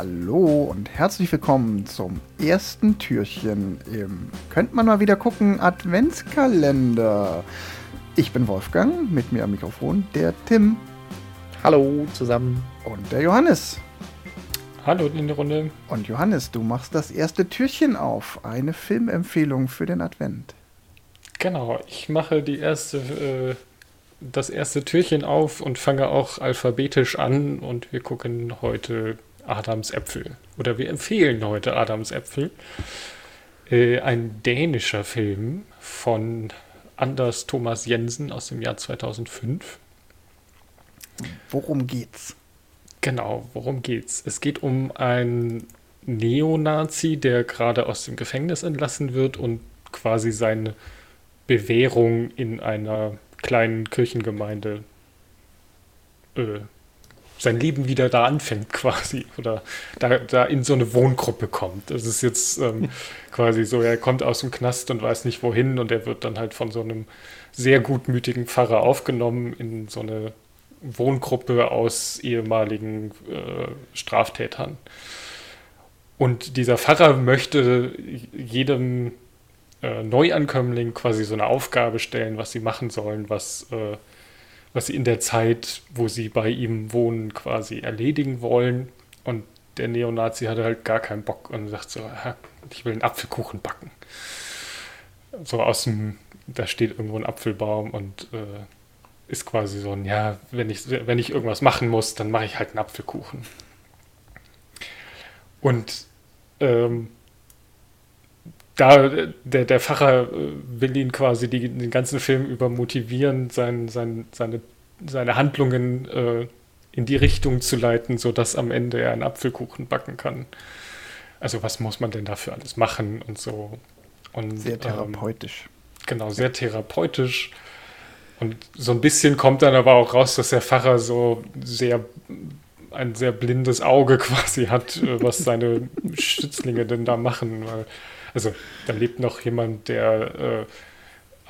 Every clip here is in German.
Hallo und herzlich willkommen zum ersten Türchen im Könnt man mal wieder gucken Adventskalender. Ich bin Wolfgang, mit mir am Mikrofon der Tim. Hallo zusammen. Und der Johannes. Hallo in der Runde. Und Johannes, du machst das erste Türchen auf. Eine Filmempfehlung für den Advent. Genau, ich mache die erste, äh, das erste Türchen auf und fange auch alphabetisch an und wir gucken heute Adams Äpfel. Oder wir empfehlen heute Adams Äpfel. Äh, ein dänischer Film von Anders Thomas Jensen aus dem Jahr 2005. Worum geht's? Genau, worum geht's? Es geht um einen Neonazi, der gerade aus dem Gefängnis entlassen wird und quasi seine Bewährung in einer kleinen Kirchengemeinde äh, sein Leben wieder da anfängt quasi oder da, da in so eine Wohngruppe kommt. Das ist jetzt ähm, quasi so, er kommt aus dem Knast und weiß nicht wohin und er wird dann halt von so einem sehr gutmütigen Pfarrer aufgenommen in so eine Wohngruppe aus ehemaligen äh, Straftätern. Und dieser Pfarrer möchte jedem äh, Neuankömmling quasi so eine Aufgabe stellen, was sie machen sollen, was äh, was sie in der Zeit, wo sie bei ihm wohnen, quasi erledigen wollen. Und der Neonazi hatte halt gar keinen Bock und sagt so, ich will einen Apfelkuchen backen. So aus dem, da steht irgendwo ein Apfelbaum und äh, ist quasi so ein, ja, wenn ich, wenn ich irgendwas machen muss, dann mache ich halt einen Apfelkuchen. Und ähm, da der, der Pfarrer äh, will ihn quasi die, den ganzen Film über motivieren, sein, sein, seine, seine Handlungen äh, in die Richtung zu leiten, sodass am Ende er einen Apfelkuchen backen kann. Also was muss man denn dafür alles machen und so. Und, sehr ähm, therapeutisch. Ähm, genau, sehr therapeutisch. Und so ein bisschen kommt dann aber auch raus, dass der Pfarrer so sehr ein sehr blindes Auge quasi hat, äh, was seine Schützlinge denn da machen. Weil also da lebt noch jemand, der äh,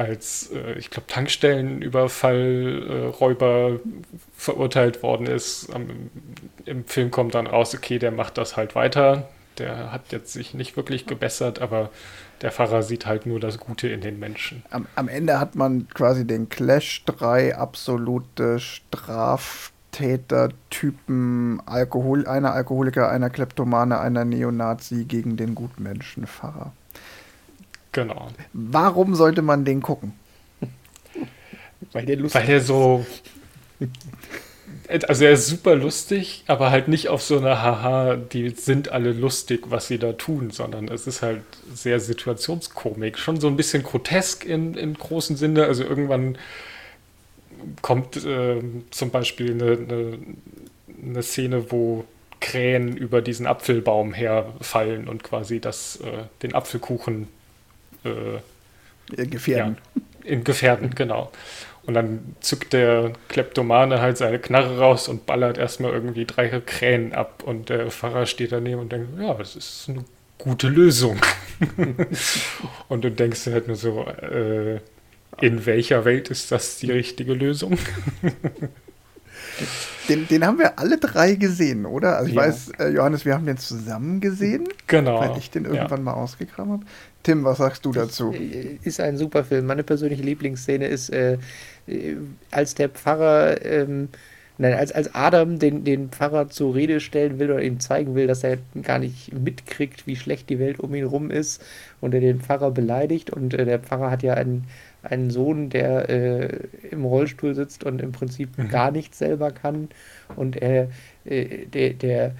als, äh, ich glaube, Tankstellenüberfallräuber äh, verurteilt worden ist. Am, Im Film kommt dann raus, okay, der macht das halt weiter. Der hat jetzt sich nicht wirklich gebessert, aber der Pfarrer sieht halt nur das Gute in den Menschen. Am, am Ende hat man quasi den Clash, drei absolute Straftäter-Typen, Alkohol, einer Alkoholiker, einer Kleptomane, einer Neonazi gegen den Gutmenschenpfarrer. Genau. Warum sollte man den gucken? Weil der lustig Weil der so. Also er ist super lustig, aber halt nicht auf so eine Haha, die sind alle lustig, was sie da tun, sondern es ist halt sehr Situationskomik. Schon so ein bisschen grotesk in, im großen Sinne. Also irgendwann kommt äh, zum Beispiel eine, eine, eine, Szene, wo Krähen über diesen Apfelbaum herfallen und quasi das, äh, den Apfelkuchen äh, gefährden. Ja, in Gefährden, genau. Und dann zückt der Kleptomane halt seine Knarre raus und ballert erstmal irgendwie drei Krähen ab. Und der Pfarrer steht daneben und denkt, ja, das ist eine gute Lösung. und du denkst halt nur so, äh, in welcher Welt ist das die richtige Lösung? Den, den, haben wir alle drei gesehen, oder? Also ich ja. weiß, äh, Johannes, wir haben den zusammen gesehen. Genau. Weil ich den irgendwann ja. mal ausgegraben habe. Tim, was sagst du dazu? Äh, ist ein super Film. Meine persönliche Lieblingsszene ist, äh, äh, als der Pfarrer, ähm, nein, als, als Adam den, den Pfarrer zur Rede stellen will oder ihm zeigen will, dass er gar nicht mitkriegt, wie schlecht die Welt um ihn rum ist und er den Pfarrer beleidigt. Und äh, der Pfarrer hat ja einen, einen Sohn, der äh, im Rollstuhl sitzt und im Prinzip mhm. gar nichts selber kann. Und er, äh, der, der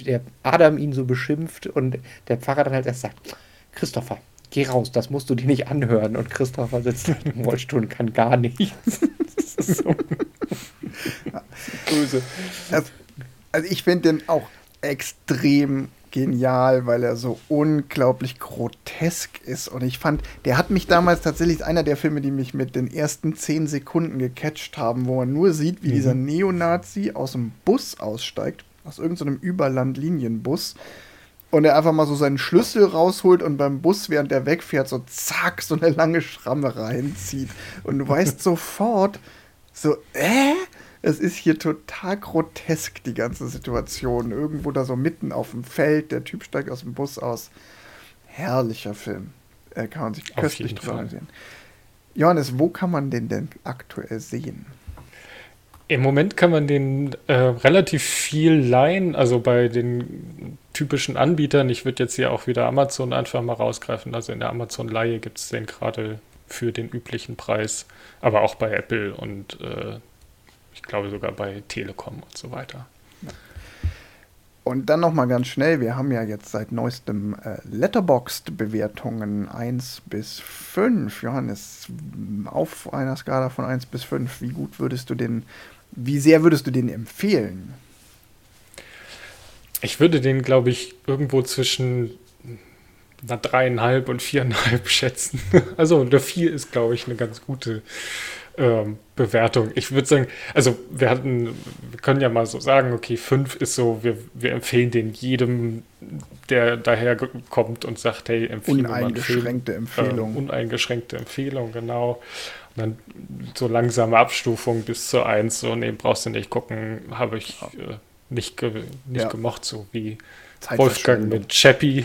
der Adam ihn so beschimpft und der Pfarrer dann halt erst sagt, Christopher, geh raus, das musst du dir nicht anhören. Und Christopher sitzt im Rollstuhl und kann gar nichts. Das ist so böse. Also, also ich finde den auch extrem genial, weil er so unglaublich grotesk ist. Und ich fand, der hat mich damals tatsächlich einer der Filme, die mich mit den ersten zehn Sekunden gecatcht haben, wo man nur sieht, wie mhm. dieser Neonazi aus dem Bus aussteigt, aus irgendeinem so Überlandlinienbus und er einfach mal so seinen Schlüssel rausholt und beim Bus, während er wegfährt, so zack, so eine lange Schramme reinzieht. Und du weißt sofort, so, äh? Es ist hier total grotesk, die ganze Situation. Irgendwo da so mitten auf dem Feld, der Typ steigt aus dem Bus aus. Herrlicher Film. Äh, kann man sich köstlich drüber Fall. sehen. Johannes, wo kann man den denn aktuell sehen? Im Moment kann man den äh, relativ viel leihen, also bei den typischen Anbietern. Ich würde jetzt hier auch wieder Amazon einfach mal rausgreifen. Also in der Amazon-Leihe gibt es den gerade für den üblichen Preis, aber auch bei Apple und äh, ich glaube sogar bei Telekom und so weiter. Und dann noch mal ganz schnell, wir haben ja jetzt seit neuestem äh, Letterboxd-Bewertungen 1 bis 5. Johannes, auf einer Skala von 1 bis 5, wie gut würdest du den, wie sehr würdest du den empfehlen? Ich würde den, glaube ich, irgendwo zwischen einer dreieinhalb und viereinhalb schätzen. Also eine vier ist, glaube ich, eine ganz gute ähm, Bewertung. Ich würde sagen, also wir hatten, wir können ja mal so sagen, okay, fünf ist so, wir, wir empfehlen den jedem, der daher kommt und sagt, hey, empfehle mir mal einen Film. Uneingeschränkte Empfehlung. Äh, uneingeschränkte Empfehlung, genau. Und dann so langsame Abstufung bis zur Eins, so, nee, brauchst du nicht gucken, habe ich äh, nicht, ge nicht Ja. gemocht, so wie Wolfgang mit Chappie.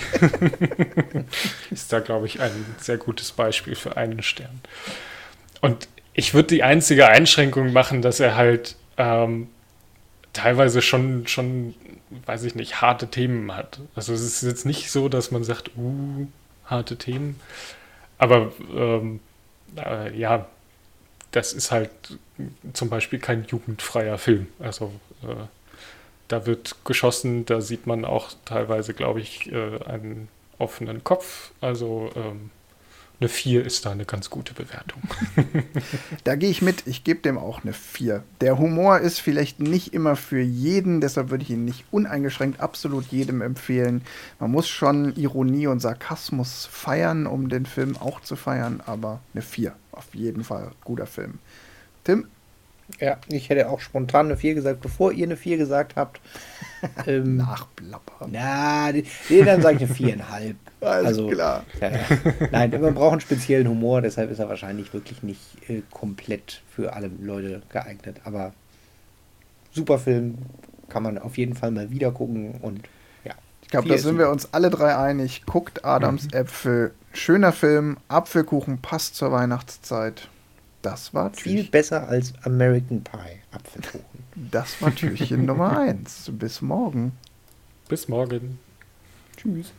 ist da, glaube ich, ein sehr gutes Beispiel für einen Stern. Und ich würde die einzige Einschränkung machen, dass er halt ähm, teilweise schon, schon, weiß ich nicht, harte Themen hat. Also es ist jetzt nicht so, dass man sagt, uh, harte Themen. Aber ähm, äh, ja, das ist halt zum Beispiel kein jugendfreier Film. Also äh, da wird geschossen, da sieht man auch teilweise, glaube ich, äh, einen offenen Kopf. Also ähm, eine 4 ist da eine ganz gute Bewertung. Da gehe ich mit, ich gebe dem auch eine 4. Der Humor ist vielleicht nicht immer für jeden, deshalb würde ich ihn nicht uneingeschränkt absolut jedem empfehlen. Man muss schon Ironie und Sarkasmus feiern, um den Film auch zu feiern, aber eine 4. Auf jeden Fall guter Film. Tim? Ja, ich hätte auch spontan eine 4 gesagt, bevor ihr eine 4 gesagt habt. ähm, Nachplapper. na, nee, dann sage ich eine 4,5. Alles also, klar. Ja, ja. Nein, man braucht einen speziellen Humor, deshalb ist er wahrscheinlich wirklich nicht äh, komplett für alle Leute geeignet. Aber super Film, kann man auf jeden Fall mal wieder gucken und ja. Ich glaube, da sind super. wir uns alle drei einig. Guckt Adams Äpfel. Schöner Film. Apfelkuchen passt zur Weihnachtszeit. Das war viel Türchen, besser als American Pie Apfelkuchen. das war Türchen Nummer 1. Bis morgen. Bis morgen. Tschüss.